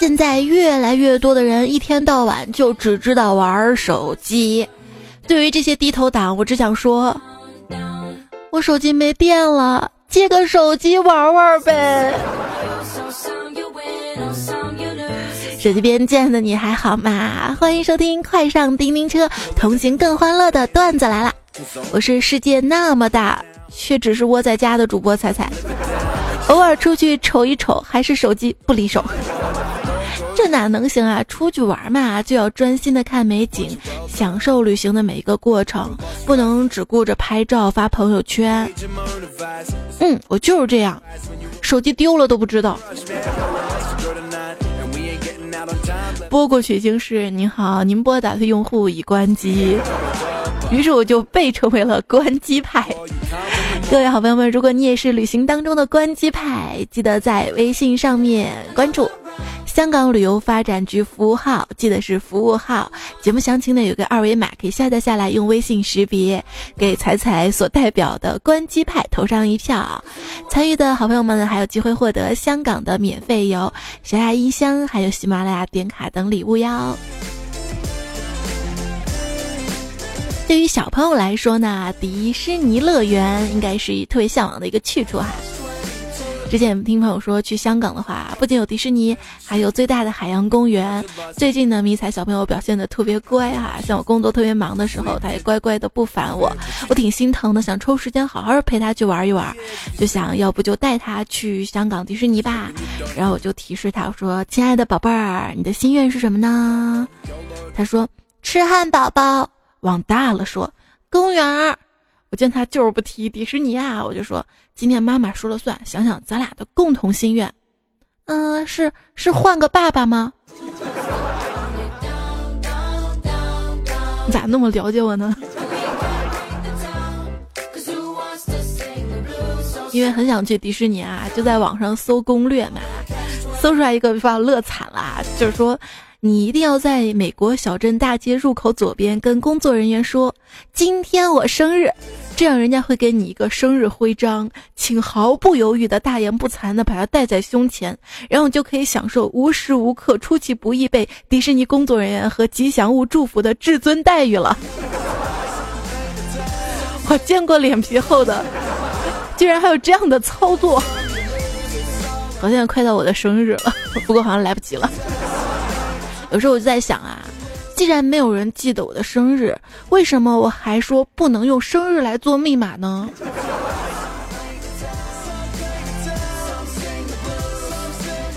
现在越来越多的人一天到晚就只知道玩手机。对于这些低头党，我只想说，我手机没电了，借个手机玩玩呗。手机边见的你还好吗？欢迎收听快上叮叮车，同行更欢乐的段子来了。我是世界那么大，却只是窝在家的主播彩彩，偶尔出去瞅一瞅，还是手机不离手。这哪能行啊？出去玩嘛，就要专心的看美景，享受旅行的每一个过程，不能只顾着拍照发朋友圈。嗯，我就是这样，手机丢了都不知道。拨过去已经是您好，您拨打的用户已关机，于是我就被称为了关机派。各位好朋友们，如果你也是旅行当中的关机派，记得在微信上面关注香港旅游发展局服务号，记得是服务号。节目详情呢有个二维码，可以下载下来，用微信识别，给彩彩所代表的关机派投上一票。参与的好朋友们，还有机会获得香港的免费游、小雅音箱，还有喜马拉雅点卡等礼物哟。对于小朋友来说呢，迪士尼乐园应该是特别向往的一个去处哈。之前听朋友说，去香港的话，不仅有迪士尼，还有最大的海洋公园。最近呢，迷彩小朋友表现的特别乖哈，像我工作特别忙的时候，他也乖乖的不烦我，我挺心疼的，想抽时间好好陪他去玩一玩，就想要不就带他去香港迪士尼吧。然后我就提示他说：“亲爱的宝贝儿，你的心愿是什么呢？”他说：“吃汉堡包。”往大了说，公园儿，我见他就是不提迪士尼啊，我就说今天妈妈说了算，想想咱俩的共同心愿，嗯，是是换个爸爸吗？你 咋那么了解我呢？因为很想去迪士尼啊，就在网上搜攻略嘛，搜出来一个，把我乐惨了，就是说。你一定要在美国小镇大街入口左边跟工作人员说：“今天我生日。”这样人家会给你一个生日徽章，请毫不犹豫的大言不惭的把它戴在胸前，然后就可以享受无时无刻出其不意被迪士尼工作人员和吉祥物祝福的至尊待遇了。我见过脸皮厚的，居然还有这样的操作。好像快到我的生日了，不过好像来不及了。有时候我就在想啊，既然没有人记得我的生日，为什么我还说不能用生日来做密码呢？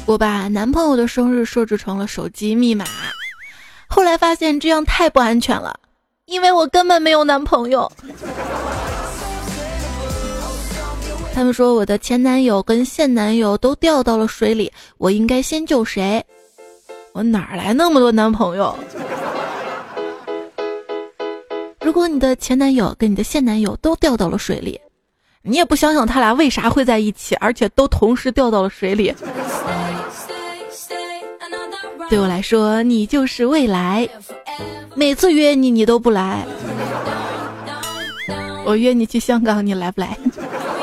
我把男朋友的生日设置成了手机密码，后来发现这样太不安全了，因为我根本没有男朋友。他们说我的前男友跟现男友都掉到了水里，我应该先救谁？我哪来那么多男朋友？如果你的前男友跟你的现男友都掉到了水里，你也不想想他俩为啥会在一起，而且都同时掉到了水里。对我来说，你就是未来。每次约你，你都不来。我约你去香港，你来不来？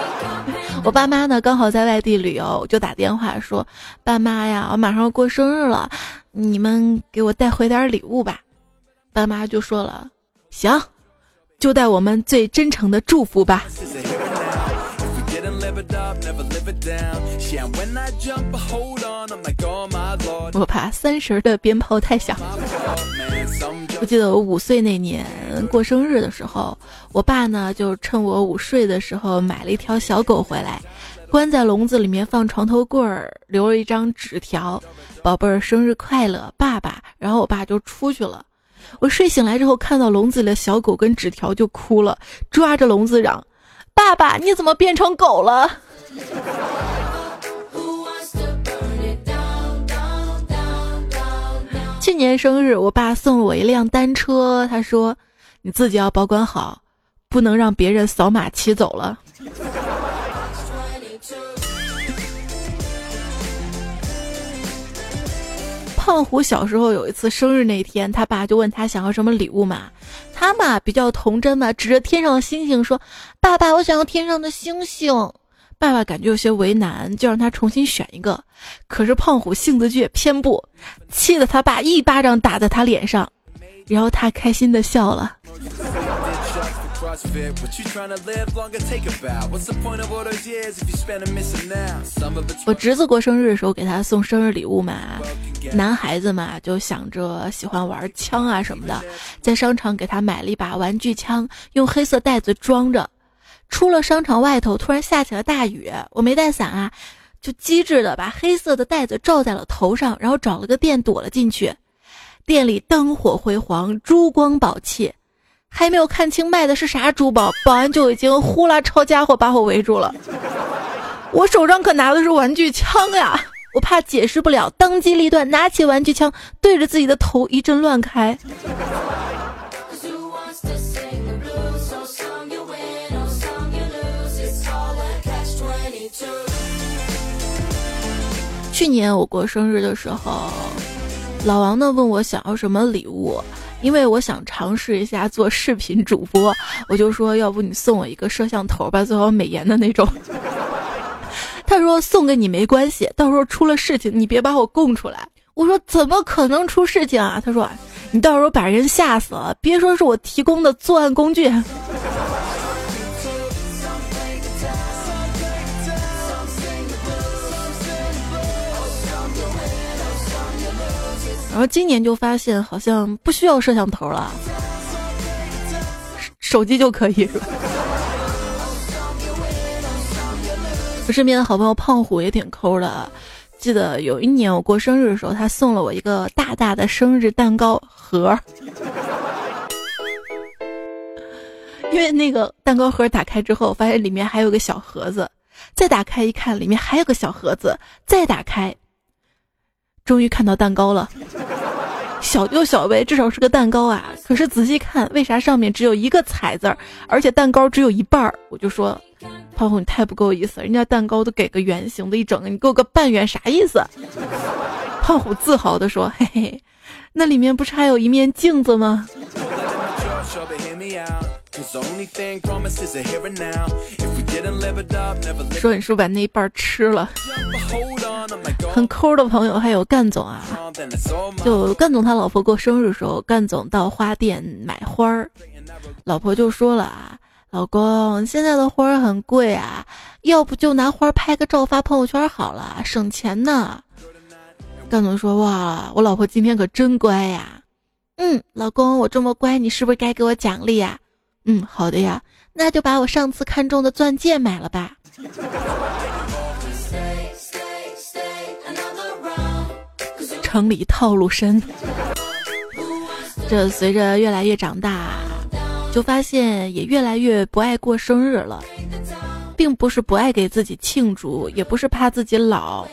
我爸妈呢，刚好在外地旅游，就打电话说：“爸妈呀，我马上要过生日了。”你们给我带回点礼物吧，爸妈就说了，行，就带我们最真诚的祝福吧。我怕三十的鞭炮太响。我记得我五岁那年过生日的时候，我爸呢就趁我午睡的时候买了一条小狗回来。关在笼子里面放床头柜儿，留了一张纸条：“宝贝儿，生日快乐，爸爸。”然后我爸就出去了。我睡醒来之后，看到笼子里的小狗跟纸条就哭了，抓着笼子嚷：“爸爸，你怎么变成狗了？” 去年生日，我爸送了我一辆单车，他说：“你自己要保管好，不能让别人扫码骑走了。”胖虎小时候有一次生日那天，他爸就问他想要什么礼物嘛。他嘛比较童真嘛，指着天上的星星说：“爸爸，我想要天上的星星。”爸爸感觉有些为难，就让他重新选一个。可是胖虎性子倔，偏不，气得他爸一巴掌打在他脸上，然后他开心的笑了。我侄子过生日的时候给他送生日礼物嘛，男孩子嘛就想着喜欢玩枪啊什么的，在商场给他买了一把玩具枪，用黑色袋子装着。出了商场外头，突然下起了大雨，我没带伞啊，就机智的把黑色的袋子罩在了头上，然后找了个店躲了进去。店里灯火辉煌，珠光宝气。还没有看清卖的是啥珠宝，保安就已经呼啦抄家伙把我围住了。我手上可拿的是玩具枪呀！我怕解释不了，当机立断拿起玩具枪，对着自己的头一阵乱开。去年我过生日的时候，老王呢问我想要什么礼物。因为我想尝试一下做视频主播，我就说要不你送我一个摄像头吧，最好美颜的那种。他说送给你没关系，到时候出了事情你别把我供出来。我说怎么可能出事情啊？他说你到时候把人吓死了，别说是我提供的作案工具。然后今年就发现好像不需要摄像头了，手机就可以是吧？我身边的好朋友胖虎也挺抠的，记得有一年我过生日的时候，他送了我一个大大的生日蛋糕盒，因为那个蛋糕盒打开之后，发现里面还有个小盒子，再打开一看，里面还有个小盒子，再打开。终于看到蛋糕了，小就小呗，至少是个蛋糕啊。可是仔细看，为啥上面只有一个彩字儿，而且蛋糕只有一半儿？我就说，胖虎你太不够意思，人家蛋糕都给个圆形的一整个，你给我个半圆啥意思？胖虎自豪地说，嘿嘿，那里面不是还有一面镜子吗？说你是不是把那一半吃了？很抠的朋友还有干总啊，就干总他老婆过生日的时候，干总到花店买花儿，老婆就说了啊，老公现在的花儿很贵啊，要不就拿花拍个照发朋友圈好了，省钱呢。干总说哇，我老婆今天可真乖呀。嗯，老公我这么乖，你是不是该给我奖励呀？嗯，好的呀，那就把我上次看中的钻戒买了吧。城里套路深，这随着越来越长大，就发现也越来越不爱过生日了，并不是不爱给自己庆祝，也不是怕自己老，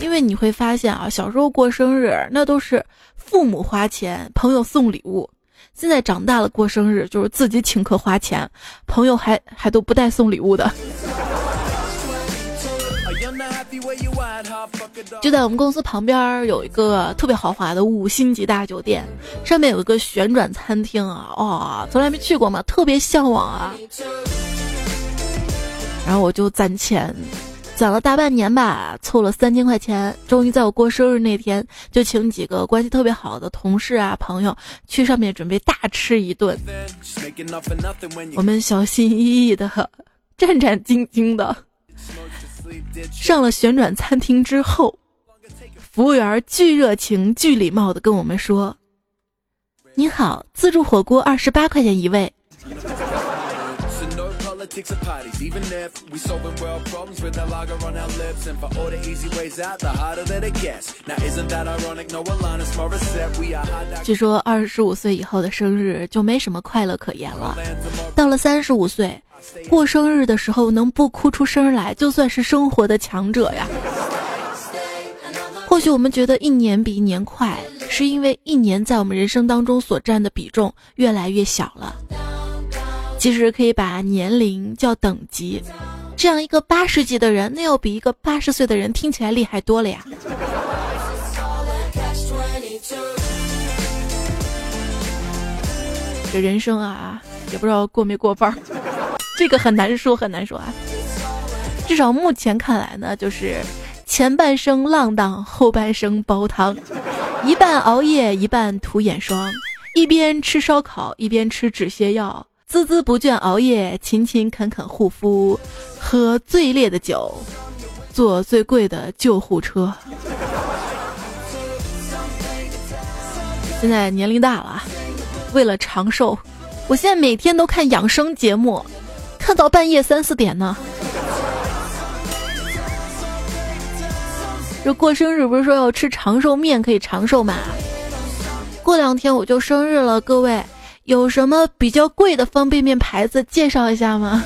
因为你会发现啊，小时候过生日那都是父母花钱，朋友送礼物；现在长大了过生日就是自己请客花钱，朋友还还都不带送礼物的。就在我们公司旁边有一个特别豪华的五星级大酒店，上面有一个旋转餐厅啊，哦，从来没去过嘛，特别向往啊。然后我就攒钱，攒了大半年吧，凑了三千块钱，终于在我过生日那天，就请几个关系特别好的同事啊朋友去上面准备大吃一顿。我们小心翼翼的，战战兢兢的。上了旋转餐厅之后，服务员巨热情、巨礼貌的跟我们说：“你好，自助火锅二十八块钱一位。”据说二十五岁以后的生日就没什么快乐可言了，到了三十五岁。过生日的时候能不哭出声来，就算是生活的强者呀。或许我们觉得一年比一年快，是因为一年在我们人生当中所占的比重越来越小了。其实可以把年龄叫等级，这样一个八十级的人，那要比一个八十岁的人听起来厉害多了呀。这人生啊，也不知道过没过半儿。这个很难说，很难说啊。至少目前看来呢，就是前半生浪荡，后半生煲汤，一半熬夜，一半涂眼霜，一边吃烧烤，一边吃止泻药，孜孜不倦熬夜，勤勤恳恳护肤，喝最烈的酒，坐最贵的救护车。现在年龄大了，为了长寿，我现在每天都看养生节目，看到半夜三四点呢。这过生日不是说要吃长寿面可以长寿吗？过两天我就生日了，各位有什么比较贵的方便面牌子介绍一下吗？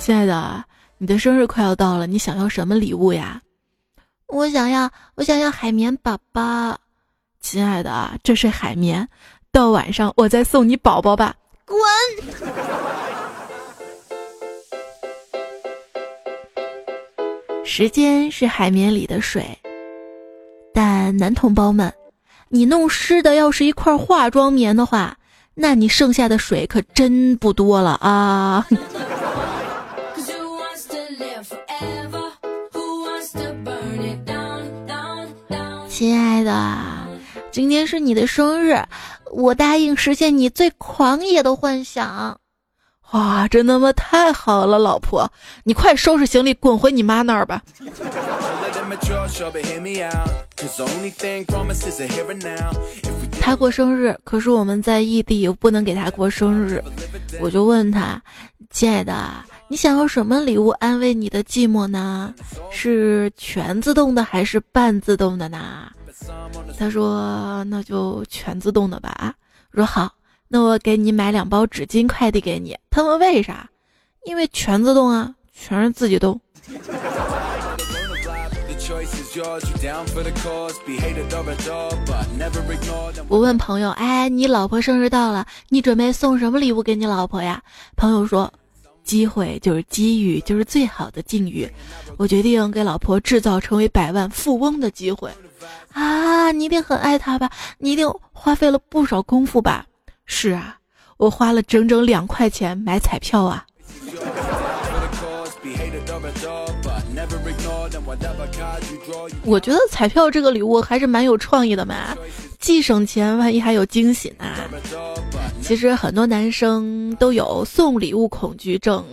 亲爱的，你的生日快要到了，你想要什么礼物呀？我想要，我想要海绵宝宝。亲爱的，这是海绵，到晚上我再送你宝宝吧。滚！时间是海绵里的水，但男同胞们，你弄湿的要是一块化妆棉的话，那你剩下的水可真不多了啊！亲爱的，今天是你的生日，我答应实现你最狂野的幻想。哇，真的吗？太好了，老婆，你快收拾行李滚回你妈那儿吧。他过生日，可是我们在异地，又不能给他过生日，我就问他，亲爱的，你想要什么礼物安慰你的寂寞呢？是全自动的还是半自动的呢？他说：“那就全自动的吧。”我说：“好，那我给你买两包纸巾快递给你。”他问：“为啥？”因为全自动啊，全是自己动。我问朋友：“哎，你老婆生日到了，你准备送什么礼物给你老婆呀？”朋友说：“机会就是机遇，就是最好的境遇。我决定给老婆制造成为百万富翁的机会。”啊，你一定很爱她吧？你一定花费了不少功夫吧？是啊，我花了整整两块钱买彩票啊。我觉得彩票这个礼物还是蛮有创意的嘛，既省钱，万一还有惊喜呢。其实很多男生都有送礼物恐惧症，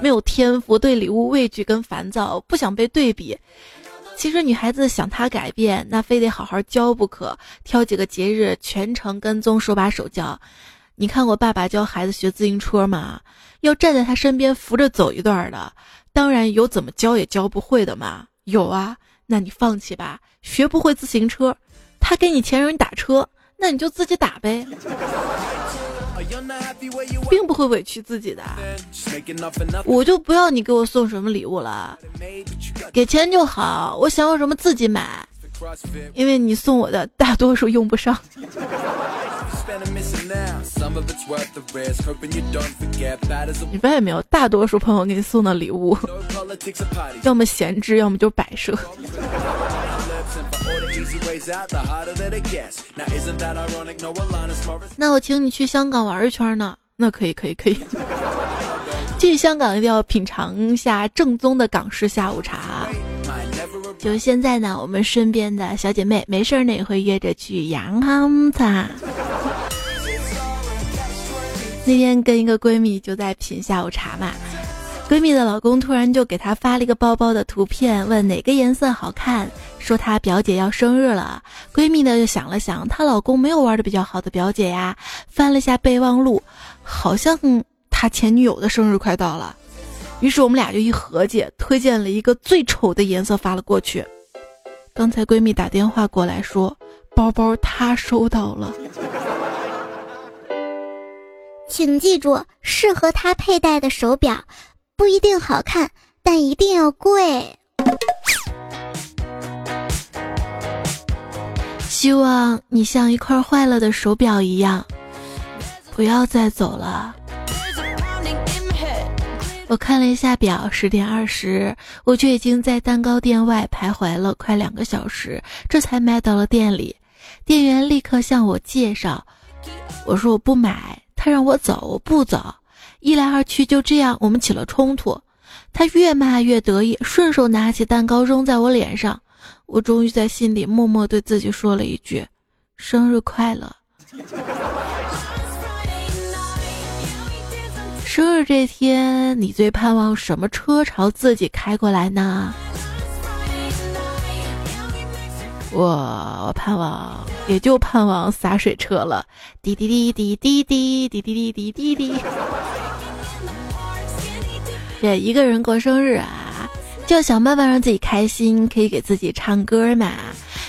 没有天赋，对礼物畏惧跟烦躁，不想被对比。其实女孩子想他改变，那非得好好教不可。挑几个节日全程跟踪，手把手教。你看过爸爸教孩子学自行车吗？要站在他身边扶着走一段的。当然有怎么教也教不会的嘛。有啊，那你放弃吧。学不会自行车，他给你钱让你打车，那你就自己打呗。并不会委屈自己的，我就不要你给我送什么礼物了，给钱就好，我想要什么自己买，因为你送我的大多数用不上。你发现没有，大多数朋友给你送的礼物，要么闲置，要么就摆设。那我请你去香港玩一圈呢？那可以，可以，可以。去香港一定要品尝一下正宗的港式下午茶。就现在呢，我们身边的小姐妹没事儿呢也会约着去洋行茶。那天跟一个闺蜜就在品下午茶嘛。闺蜜的老公突然就给她发了一个包包的图片，问哪个颜色好看，说她表姐要生日了。闺蜜呢就想了想，她老公没有玩的比较好的表姐呀，翻了下备忘录，好像他前女友的生日快到了。于是我们俩就一合计，推荐了一个最丑的颜色发了过去。刚才闺蜜打电话过来说，包包她收到了，请记住，适合她佩戴的手表。不一定好看，但一定要贵。希望你像一块坏了的手表一样，不要再走了。我看了一下表，十点二十，我却已经在蛋糕店外徘徊了快两个小时，这才买到了店里。店员立刻向我介绍，我说我不买。他让我走，我不走，一来二去就这样，我们起了冲突。他越骂越得意，顺手拿起蛋糕扔在我脸上。我终于在心里默默对自己说了一句：“生日快乐。”生日这天，你最盼望什么车朝自己开过来呢？我盼望，也就盼望洒水车了。滴滴滴滴滴滴滴滴滴滴滴。这一个人过生日啊，就想办法让自己开心，可以给自己唱歌嘛。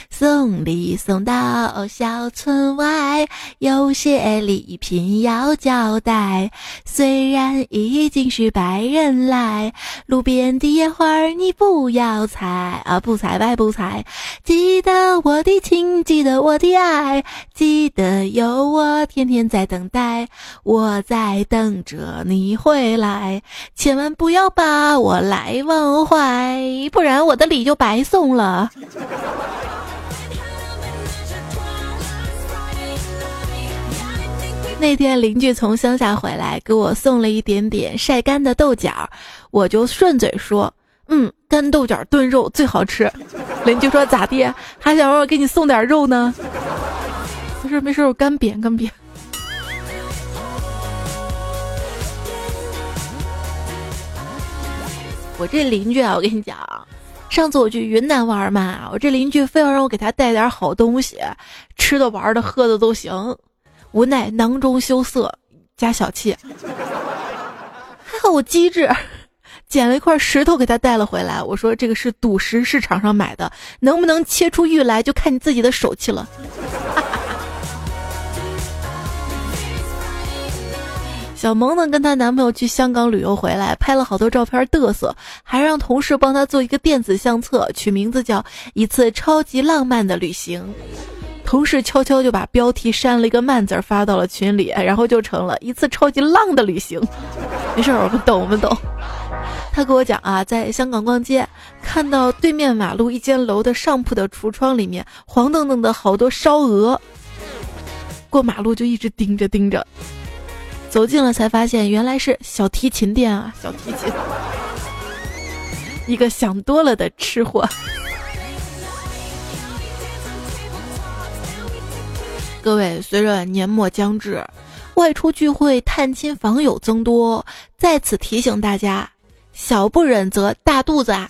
送礼送到小村外，有些礼品要交代。虽然已经是白人来，路边的野花你不要采啊，不采白不采。记得我的情，记得我的爱，记得有我天天在等待，我在等着你回来。千万不要把我来忘怀，不然我的礼就白送了。那天邻居从乡下回来，给我送了一点点晒干的豆角，我就顺嘴说：“嗯，干豆角炖肉最好吃。”邻居说：“咋地？还想让我给你送点肉呢？”没事没事，我干煸干煸。我这邻居啊，我跟你讲，上次我去云南玩嘛，我这邻居非要让我给他带点好东西，吃的、玩的、喝的都行。无奈囊中羞涩加小气，还好我机智，捡了一块石头给他带了回来。我说这个是赌石市场上买的，能不能切出玉来就看你自己的手气了。小萌呢跟她男朋友去香港旅游回来，拍了好多照片嘚瑟，还让同事帮他做一个电子相册，取名字叫“一次超级浪漫的旅行”。同事悄悄就把标题删了一个慢字发到了群里，然后就成了一次超级浪的旅行。没事，我们懂，我们懂。他跟我讲啊，在香港逛街，看到对面马路一间楼的上铺的橱窗里面黄澄澄的好多烧鹅，过马路就一直盯着盯着，走近了才发现原来是小提琴店啊，小提琴。一个想多了的吃货。各位，随着年末将至，外出聚会、探亲访友增多，在此提醒大家：小不忍则大肚子啊！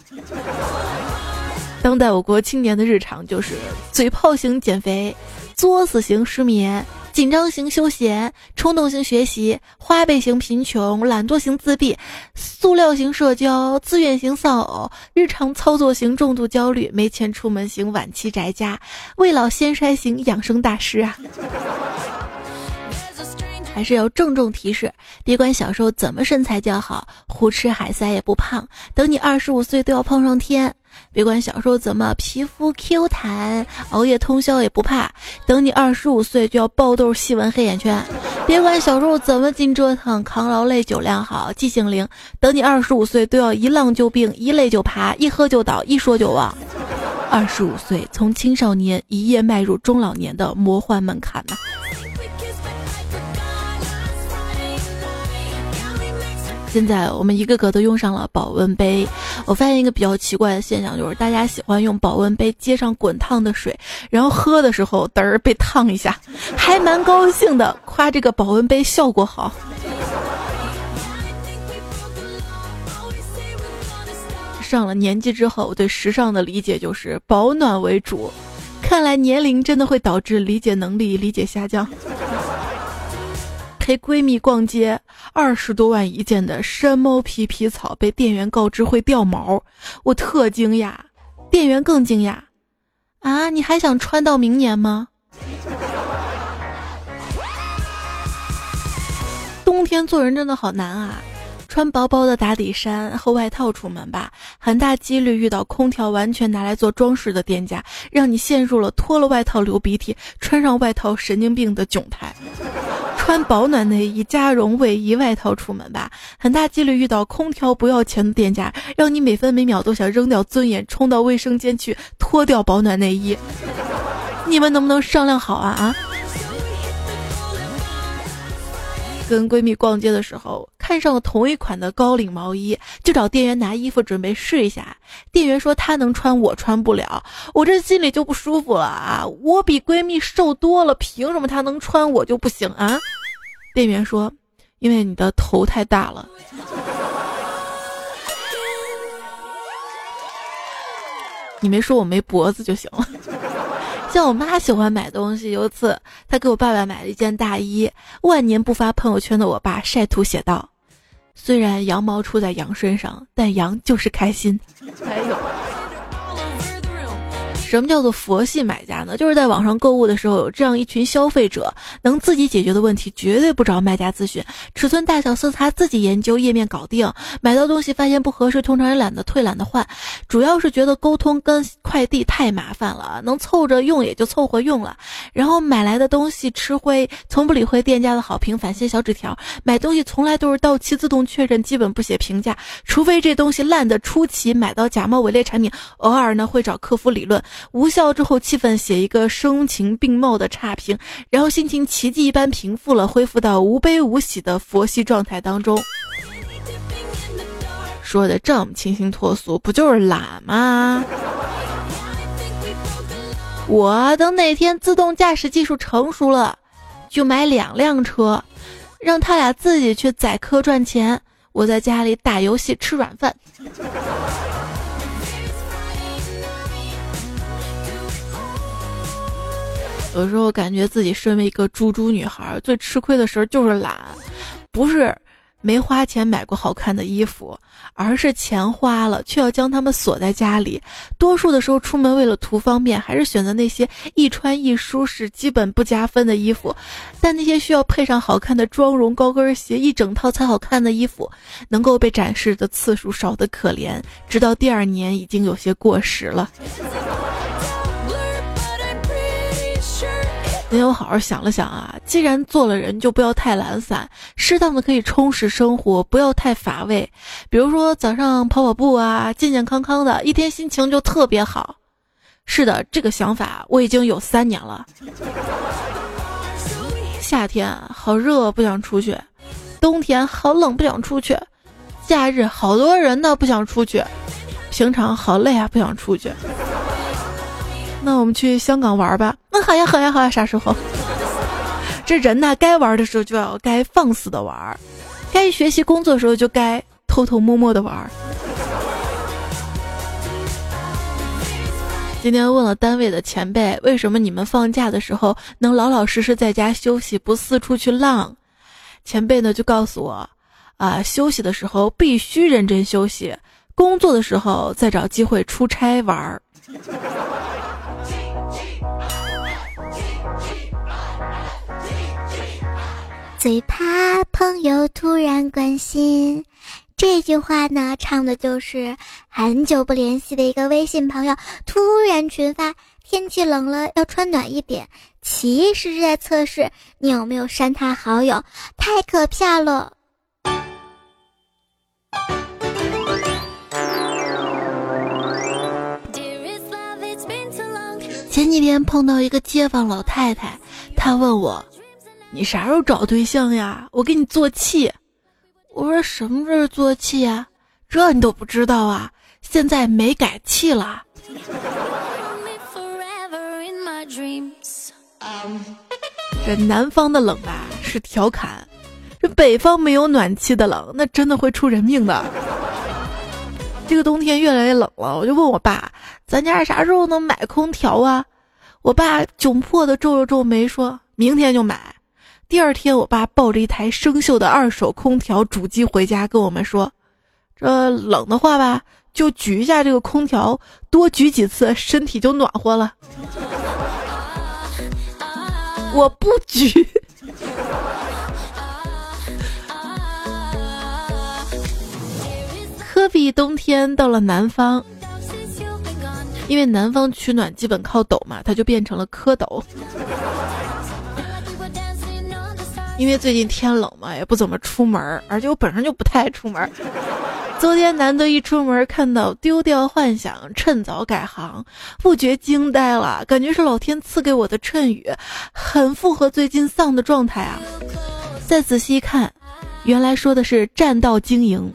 当代我国青年的日常就是嘴炮型减肥、作死型失眠。紧张型休闲、冲动型学习、花呗型贫穷、懒惰型自闭、塑料型社交、自愿型丧偶、日常操作型重度焦虑、没钱出门型晚期宅家、未老先衰型养生大师啊！还是要郑重提示：别管小时候怎么身材较好，胡吃海塞也不胖，等你二十五岁都要胖上天。别管小时候怎么皮肤 Q 弹，熬夜通宵也不怕，等你二十五岁就要爆痘、细纹、黑眼圈。别管小时候怎么经折腾，扛劳累、酒量好、记性灵，等你二十五岁都要一浪就病、一累就爬、一喝就倒、一说就忘。二十五岁从青少年一夜迈入中老年的魔幻门槛呢。现在我们一个个都用上了保温杯，我发现一个比较奇怪的现象，就是大家喜欢用保温杯接上滚烫的水，然后喝的时候嘚儿被烫一下，还蛮高兴的，夸这个保温杯效果好。上了年纪之后，我对时尚的理解就是保暖为主，看来年龄真的会导致理解能力理解下降。陪闺蜜逛街，二十多万一件的山猫皮皮草被店员告知会掉毛，我特惊讶，店员更惊讶，啊，你还想穿到明年吗？冬天做人真的好难啊。穿薄薄的打底衫和外套出门吧，很大几率遇到空调完全拿来做装饰的店家，让你陷入了脱了外套流鼻涕，穿上外套神经病的窘态。穿保暖内衣加绒卫衣外套出门吧，很大几率遇到空调不要钱的店家，让你每分每秒都想扔掉尊严，冲到卫生间去脱掉保暖内衣。你们能不能商量好啊啊？跟闺蜜逛街的时候，看上了同一款的高领毛衣，就找店员拿衣服准备试一下。店员说她能穿，我穿不了，我这心里就不舒服了啊！我比闺蜜瘦多了，凭什么她能穿，我就不行啊？店员说，因为你的头太大了。你没说我没脖子就行了。像我妈喜欢买东西，有一次她给我爸爸买了一件大衣，万年不发朋友圈的我爸晒图写道：“虽然羊毛出在羊身上，但羊就是开心。”还有。什么叫做佛系买家呢？就是在网上购物的时候，有这样一群消费者，能自己解决的问题绝对不找卖家咨询，尺寸大小色彩自己研究，页面搞定。买到东西发现不合适，通常也懒得退，懒得换，主要是觉得沟通跟快递太麻烦了，能凑着用也就凑合用了。然后买来的东西吃灰，从不理会店家的好评，返现小纸条。买东西从来都是到期自动确认，基本不写评价，除非这东西烂的出奇，买到假冒伪劣产品，偶尔呢会找客服理论。无效之后，气愤写一个声情并茂的差评，然后心情奇迹一般平复了，恢复到无悲无喜的佛系状态当中。说的这么清新脱俗，不就是懒吗？我等哪天自动驾驶技术成熟了，就买两辆车，让他俩自己去宰客赚钱，我在家里打游戏吃软饭。有时候感觉自己身为一个猪猪女孩，最吃亏的时候就是懒，不是没花钱买过好看的衣服，而是钱花了却要将它们锁在家里。多数的时候出门为了图方便，还是选择那些一穿一舒适、基本不加分的衣服。但那些需要配上好看的妆容、高跟鞋一整套才好看的衣服，能够被展示的次数少得可怜，直到第二年已经有些过时了。今天我好好想了想啊，既然做了人，就不要太懒散，适当的可以充实生活，不要太乏味。比如说早上跑跑步啊，健健康康的，一天心情就特别好。是的，这个想法我已经有三年了。夏天好热，不想出去；冬天好冷，不想出去；假日好多人呢，不想出去；平常好累啊，不想出去。那我们去香港玩吧。那好呀，好呀，好呀，啥时候？这人呢，该玩的时候就要该放肆的玩，该学习工作的时候就该偷偷摸摸的玩。今天问了单位的前辈，为什么你们放假的时候能老老实实在家休息，不四处去浪？前辈呢就告诉我，啊，休息的时候必须认真休息，工作的时候再找机会出差玩儿。最怕朋友突然关心，这句话呢，唱的就是很久不联系的一个微信朋友突然群发天气冷了要穿暖一点，其实是在测试你有没有删他好友，太可怕了。前几天碰到一个街坊老太太，她问我。你啥时候找对象呀？我给你做气。我说什么是做气呀？这你都不知道啊？现在没改气了。这南方的冷吧是调侃，这北方没有暖气的冷，那真的会出人命的。这个冬天越来越冷了，我就问我爸，咱家啥时候能买空调啊？我爸窘迫的皱了皱眉，说明天就买。第二天，我爸抱着一台生锈的二手空调主机回家，跟我们说：“这冷的话吧，就举一下这个空调，多举几次，身体就暖和了。”我不举。科比冬天到了南方，因为南方取暖基本靠抖嘛，他就变成了蝌蚪。因为最近天冷嘛，也不怎么出门，而且我本身就不太爱出门。昨天难得一出门，看到丢掉幻想，趁早改行，不觉惊呆了，感觉是老天赐给我的衬语，很符合最近丧的状态啊。再仔细一看，原来说的是占道经营。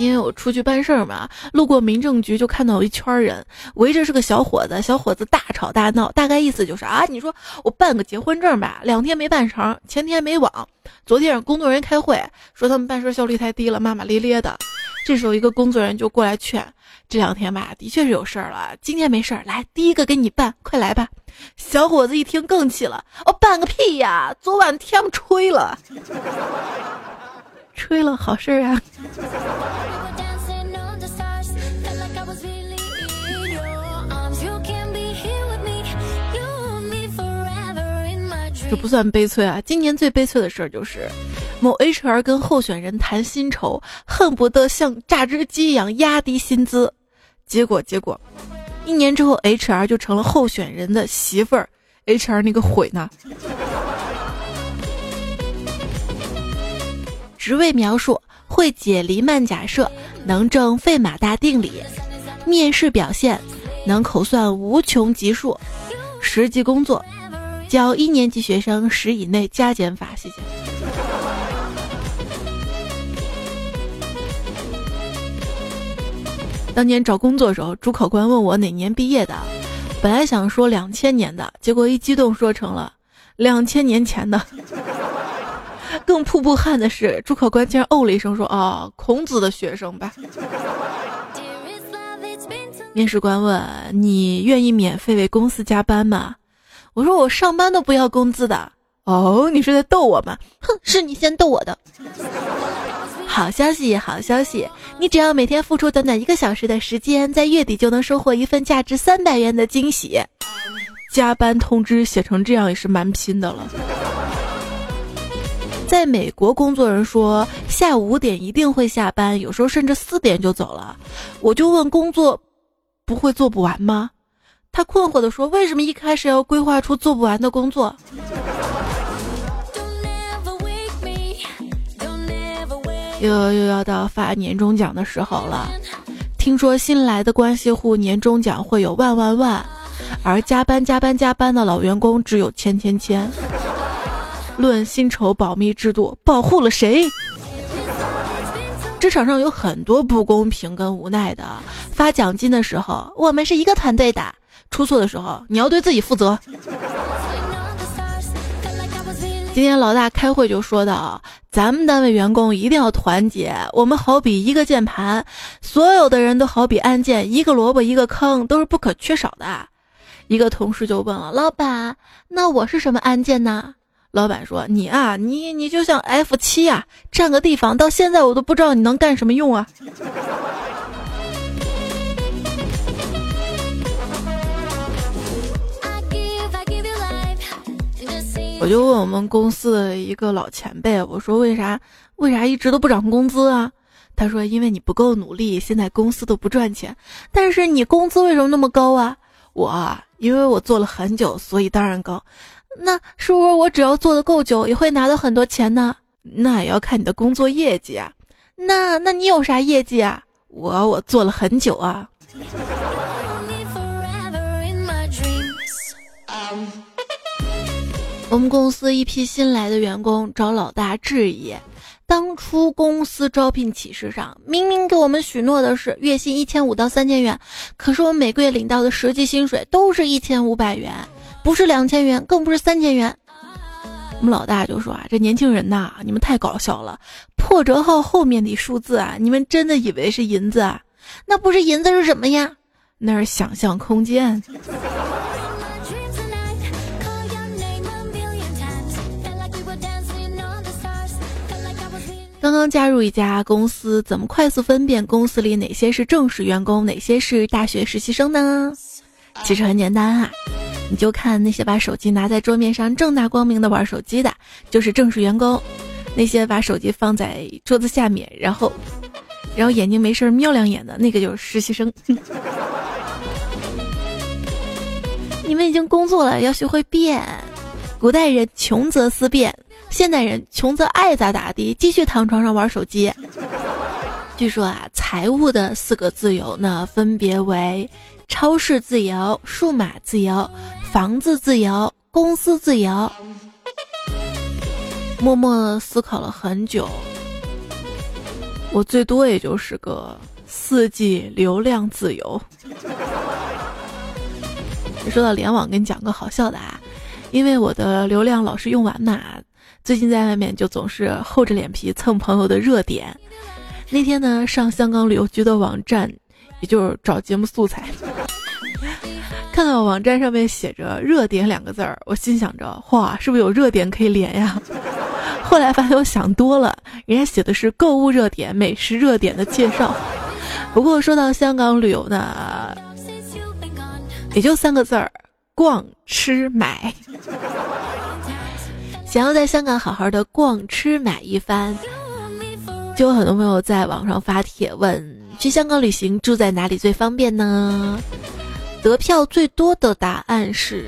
因为我出去办事儿嘛，路过民政局就看到有一圈人围着是个小伙子，小伙子大吵大闹，大概意思就是啊，你说我办个结婚证吧，两天没办成，前天没网，昨天让工作人员开会说他们办事效率太低了，骂骂咧咧的。这时候一个工作人员就过来劝，这两天吧的确是有事儿了，今天没事儿，来第一个给你办，快来吧。小伙子一听更气了，哦办个屁呀，昨晚天吹了，吹了好事儿啊。这不算悲催啊！今年最悲催的事儿就是，某 HR 跟候选人谈薪酬，恨不得像榨汁机一样压低薪资。结果，结果，一年之后，HR 就成了候选人的媳妇儿。HR 那个悔呢？职位描述：会解黎曼假设，能证费马大定理。面试表现：能口算无穷级数。实际工作。教一年级学生十以内加减法，谢谢。当年找工作的时候，主考官问我哪年毕业的，本来想说两千年的，结果一激动说成了两千年前的。更瀑布汗的是，主考官竟然哦了一声说：“哦，孔子的学生吧。”面试官问：“你愿意免费为公司加班吗？”我说我上班都不要工资的哦，你是在逗我吗？哼，是你先逗我的。好消息，好消息，你只要每天付出短短一个小时的时间，在月底就能收获一份价值三百元的惊喜。加班通知写成这样也是蛮拼的了。在美国，工作人说下午五点一定会下班，有时候甚至四点就走了。我就问工作不会做不完吗？他困惑地说：“为什么一开始要规划出做不完的工作？”又又要到发年终奖的时候了。听说新来的关系户年终奖会有万万万，而加班加班加班的老员工只有千千千。论薪酬保密制度，保护了谁？职场上有很多不公平跟无奈的。发奖金的时候，我们是一个团队的。出错的时候，你要对自己负责。今天老大开会就说到，咱们单位员工一定要团结。我们好比一个键盘，所有的人都好比按键，一个萝卜一个坑都是不可缺少的。一个同事就问了老板：“那我是什么按键呢？”老板说：“你啊，你你就像 F 七啊，占个地方，到现在我都不知道你能干什么用啊。”我就问我们公司的一个老前辈，我说为啥为啥一直都不涨工资啊？他说因为你不够努力，现在公司都不赚钱。但是你工资为什么那么高啊？我因为我做了很久，所以当然高。那是不是我只要做的够久，也会拿到很多钱呢？那也要看你的工作业绩啊。那那你有啥业绩啊？我我做了很久啊。我们公司一批新来的员工找老大质疑，当初公司招聘启事上明明给我们许诺的是月薪一千五到三千元，可是我每个月领到的实际薪水都是一千五百元，不是两千元，更不是三千元。我们老大就说啊，这年轻人呐，你们太搞笑了，破折号后面的数字啊，你们真的以为是银子啊？那不是银子是什么呀？那是想象空间。刚刚加入一家公司，怎么快速分辨公司里哪些是正式员工，哪些是大学实习生呢？其实很简单啊，你就看那些把手机拿在桌面上正大光明的玩手机的，就是正式员工；那些把手机放在桌子下面，然后，然后眼睛没事瞄两眼的那个就是实习生。你们已经工作了，要学会变。古代人穷则思变。现代人穷则爱咋咋地，继续躺床上玩手机。据说啊，财务的四个自由呢，分别为超市自由、数码自由、房子自由、公司自由。默默思考了很久，我最多也就是个四 G 流量自由。说到联网，跟你讲个好笑的啊，因为我的流量老是用完嘛，最近在外面就总是厚着脸皮蹭朋友的热点。那天呢，上香港旅游局的网站，也就是找节目素材。看到网站上面写着“热点”两个字儿，我心想着，哇，是不是有热点可以连呀？后来发现我想多了，人家写的是购物热点、美食热点的介绍。不过说到香港旅游呢，也就三个字儿：逛、吃、买。想要在香港好好的逛、吃、买一番，就有很多朋友在网上发帖问：去香港旅行住在哪里最方便呢？得票最多的答案是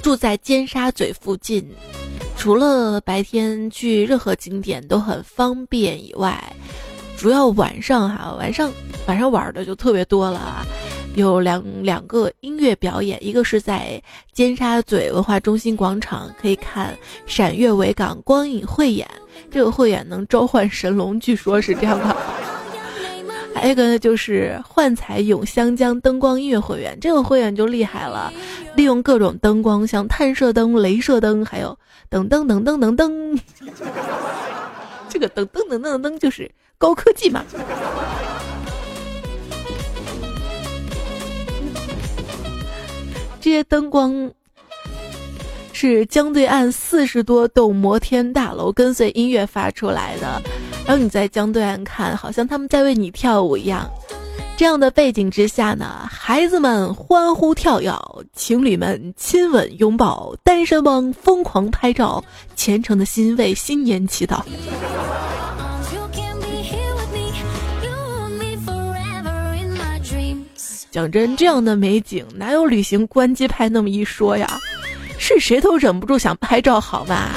住在尖沙咀附近，除了白天去任何景点都很方便以外，主要晚上哈，晚上晚上玩的就特别多了啊，有两两个音乐表演，一个是在尖沙咀文化中心广场可以看闪月维港光影汇演，这个汇演能召唤神龙，据说是这样的。还有一个呢，就是幻彩咏香江灯光音乐会员，这个会员就厉害了，利用各种灯光，像探射灯、镭射灯，还有等等等等等等，这个等等等等等就是高科技嘛。这些灯光是江对岸四十多栋摩天大楼跟随音乐发出来的。然后你在江对岸看，好像他们在为你跳舞一样。这样的背景之下呢，孩子们欢呼跳跃，情侣们亲吻拥抱，单身汪疯狂拍照，虔诚的心为新年祈祷。讲真，这样的美景哪有旅行关机拍那么一说呀？是谁都忍不住想拍照，好吗？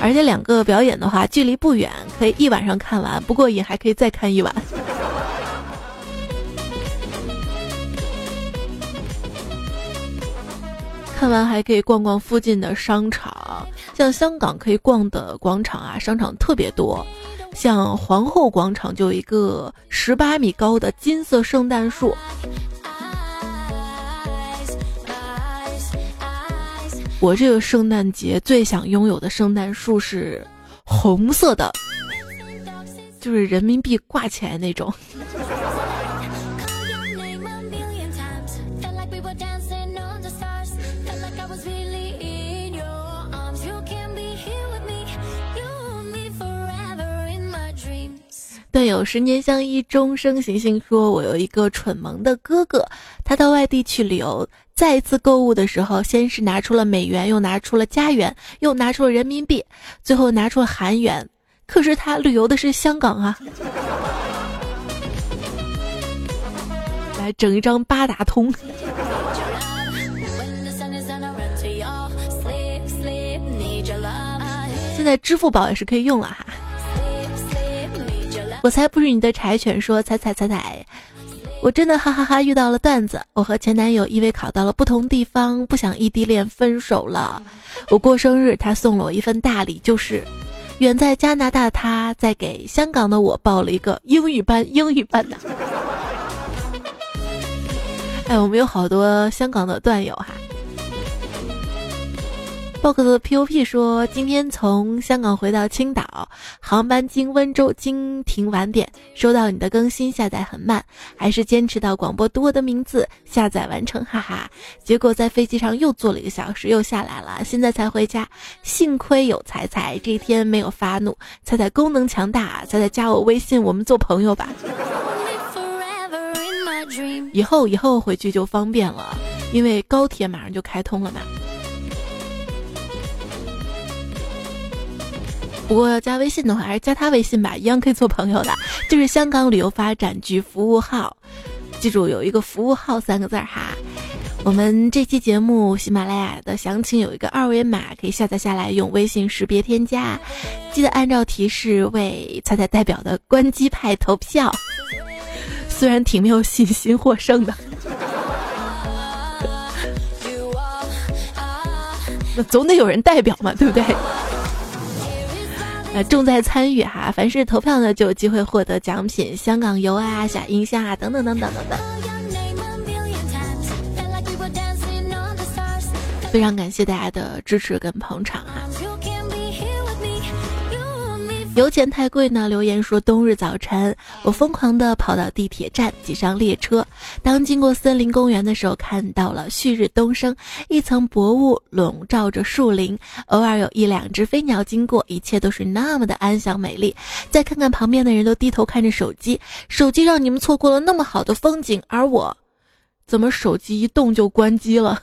而且两个表演的话，距离不远，可以一晚上看完，不过瘾还可以再看一晚。看完还可以逛逛附近的商场，像香港可以逛的广场啊，商场特别多。像皇后广场就有一个十八米高的金色圣诞树。我这个圣诞节最想拥有的圣诞树是红色的，就是人民币挂起来那种。段友十年相依，终生行行说：“我有一个蠢萌的哥哥，他到外地去旅游。”再一次购物的时候，先是拿出了美元，又拿出了加元，又拿出了人民币，最后拿出了韩元。可是他旅游的是香港啊！来整一张八达通。现在支付宝也是可以用了哈。我才不是你的柴犬，说踩踩踩踩。我真的哈哈哈遇到了段子。我和前男友因为考到了不同地方，不想异地恋分手了。我过生日，他送了我一份大礼，就是远在加拿大的他在给香港的我报了一个英语班，英语班的。哎，我们有好多香港的段友哈。Box 的 pop 说，今天从香港回到青岛，航班经温州经停晚点，收到你的更新下载很慢，还是坚持到广播读我的名字下载完成，哈哈。结果在飞机上又坐了一个小时，又下来了，现在才回家。幸亏有彩彩，这一天没有发怒。彩彩功能强大，彩彩加我微信，我们做朋友吧。以后以后回去就方便了，因为高铁马上就开通了嘛。不过要加微信的话，还是加他微信吧，一样可以做朋友的。就是香港旅游发展局服务号，记住有一个服务号三个字哈。我们这期节目喜马拉雅的详情有一个二维码，可以下载下来，用微信识别添加。记得按照提示为彩彩代表的关机派投票，虽然挺没有信心获胜的。那总得有人代表嘛，对不对？呃，重在参与哈，凡是投票呢，就有机会获得奖品，香港游啊、小音箱啊，等等等等等等。非常感谢大家的支持跟捧场哈。油钱太贵呢？留言说，冬日早晨，我疯狂地跑到地铁站，挤上列车。当经过森林公园的时候，看到了旭日东升，一层薄雾笼罩着树林，偶尔有一两只飞鸟经过，一切都是那么的安详美丽。再看看旁边的人都低头看着手机，手机让你们错过了那么好的风景，而我，怎么手机一动就关机了？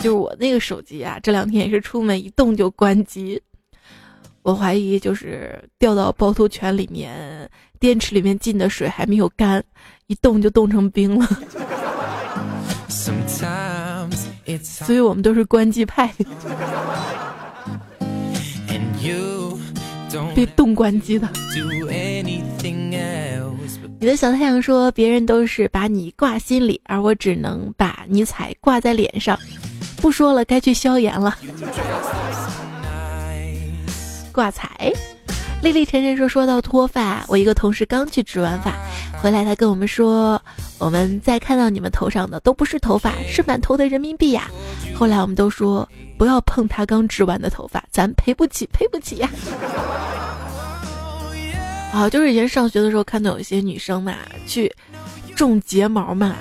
就是我那个手机啊，这两天也是出门一动就关机，我怀疑就是掉到趵突泉里面，电池里面进的水还没有干，一冻就冻成冰了。所以我们都是关机派，被冻关机的。你的小太阳说，别人都是把你挂心里，而我只能把你彩挂在脸上。不说了，该去消炎了。挂彩，丽丽晨晨说说到脱发，我一个同事刚去植完发回来，他跟我们说，我们再看到你们头上的都不是头发，是满头的人民币呀。后来我们都说不要碰他刚植完的头发，咱赔不起，赔不起呀。啊，就是以前上学的时候看到有一些女生嘛，去种睫毛嘛。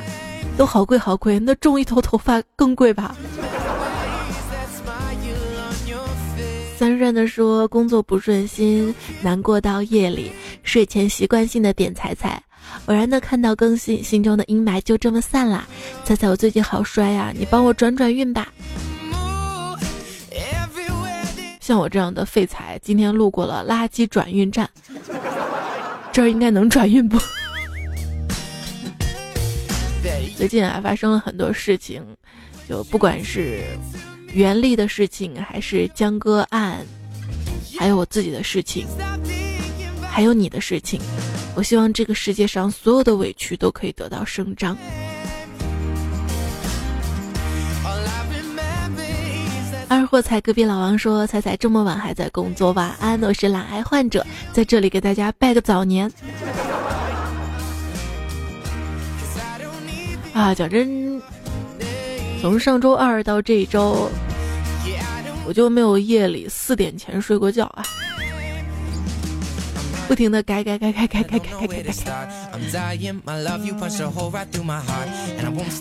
都好贵好贵，那种一头头发更贵吧？三润的说工作不顺心，难过到夜里，睡前习惯性的点彩彩，偶然的看到更新，心中的阴霾就这么散了。彩彩，我最近好衰啊，你帮我转转运吧。像我这样的废材，今天路过了垃圾转运站，这儿应该能转运不？最近啊，发生了很多事情，就不管是袁立的事情，还是江歌案，还有我自己的事情，还有你的事情，我希望这个世界上所有的委屈都可以得到伸张。二货才隔壁老王说：“彩彩这么晚还在工作，晚安，我是懒癌患者，在这里给大家拜个早年。”啊，讲真，从上周二到这一周，我就没有夜里四点前睡过觉啊，不停的改改改改改改改改改改。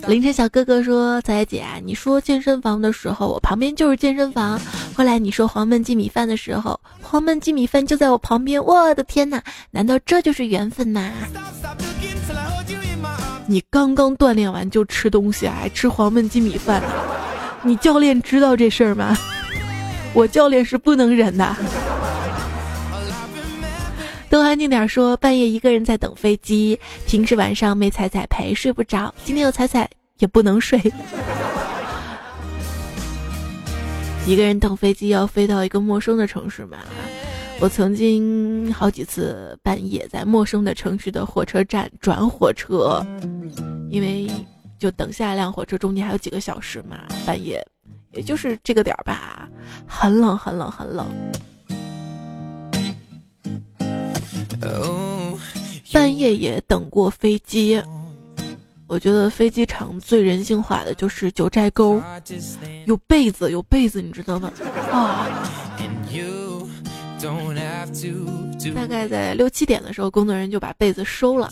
凌晨小哥哥说：“彩姐，你说健身房的时候，我旁边就是健身房；后来你说黄焖鸡米饭的时候，黄焖鸡米饭就在我旁边。我的天哪，难道这就是缘分呐？”你刚刚锻炼完就吃东西，还吃黄焖鸡米饭呢，你教练知道这事儿吗？我教练是不能忍的。都安静点说，半夜一个人在等飞机，平时晚上没彩彩陪睡不着，今天有彩彩也不能睡。一个人等飞机要飞到一个陌生的城市嘛？我曾经好几次半夜在陌生的城市的火车站转火车，因为就等下一辆火车，中间还有几个小时嘛。半夜，也就是这个点儿吧，很冷，很冷，很冷。半夜也等过飞机，我觉得飞机场最人性化的就是九寨沟，有被子，有被子，你知道吗？啊。大概在六七点的时候，工作人员就把被子收了。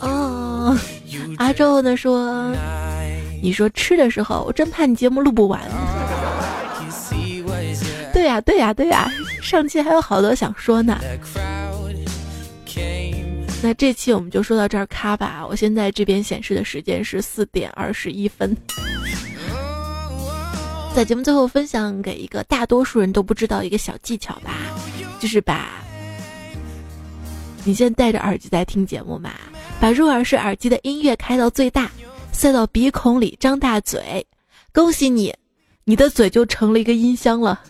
哦，阿周呢说：“你说吃的时候，我真怕你节目录不完。”对呀，对呀，对呀，上期还有好多想说呢。那这期我们就说到这儿，咔吧。我现在这边显示的时间是四点二十一分。在节目最后分享给一个大多数人都不知道一个小技巧吧，就是把，你现在戴着耳机在听节目嘛，把入耳式耳机的音乐开到最大，塞到鼻孔里，张大嘴，恭喜你，你的嘴就成了一个音箱了，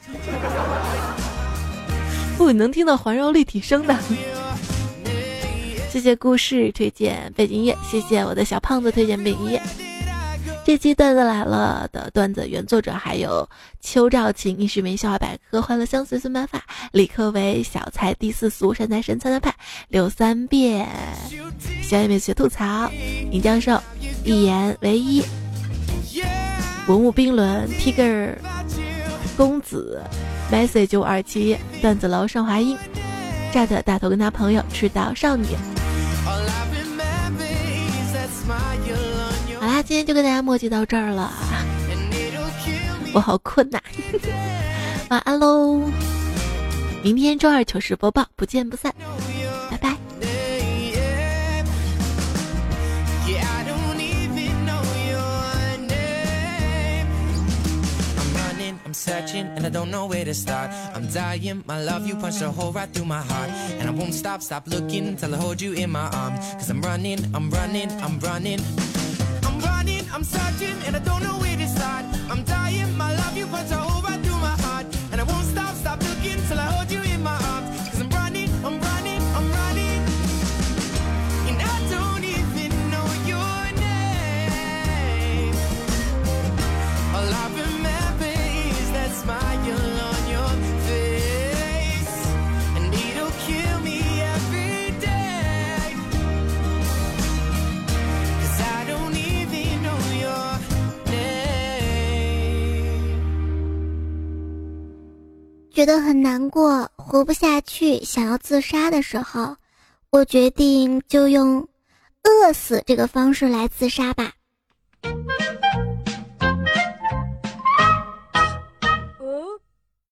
不，能听到环绕立体声的。谢谢故事推荐背景音乐，谢谢我的小胖子推荐背景音乐。这期段子来了的段子原作者还有邱兆琴、一时没笑话百科、欢乐相随、孙白发、李克为、小菜第四俗、山财神、菜菜派、刘三变、小妹妹学吐槽、尹教授、一言唯一、文物冰轮、Tiger、公子、Message 五二七、段子楼上华英、炸的大头跟他朋友、赤道少女。今天就跟大家墨迹到这儿了，我好困呐，晚安喽！明天周二糗事播报，不见不散，拜拜。I'm searching and I don't know where to start. I'm dying, my love, you punched a hole right through my heart. And I won't stop, stop looking till I hold you in my arms. Cause I'm running, I'm running, I'm running. I'm searching and I don't know where to start. I'm dying, my love, you punched a 觉得很难过，活不下去，想要自杀的时候，我决定就用饿死这个方式来自杀吧。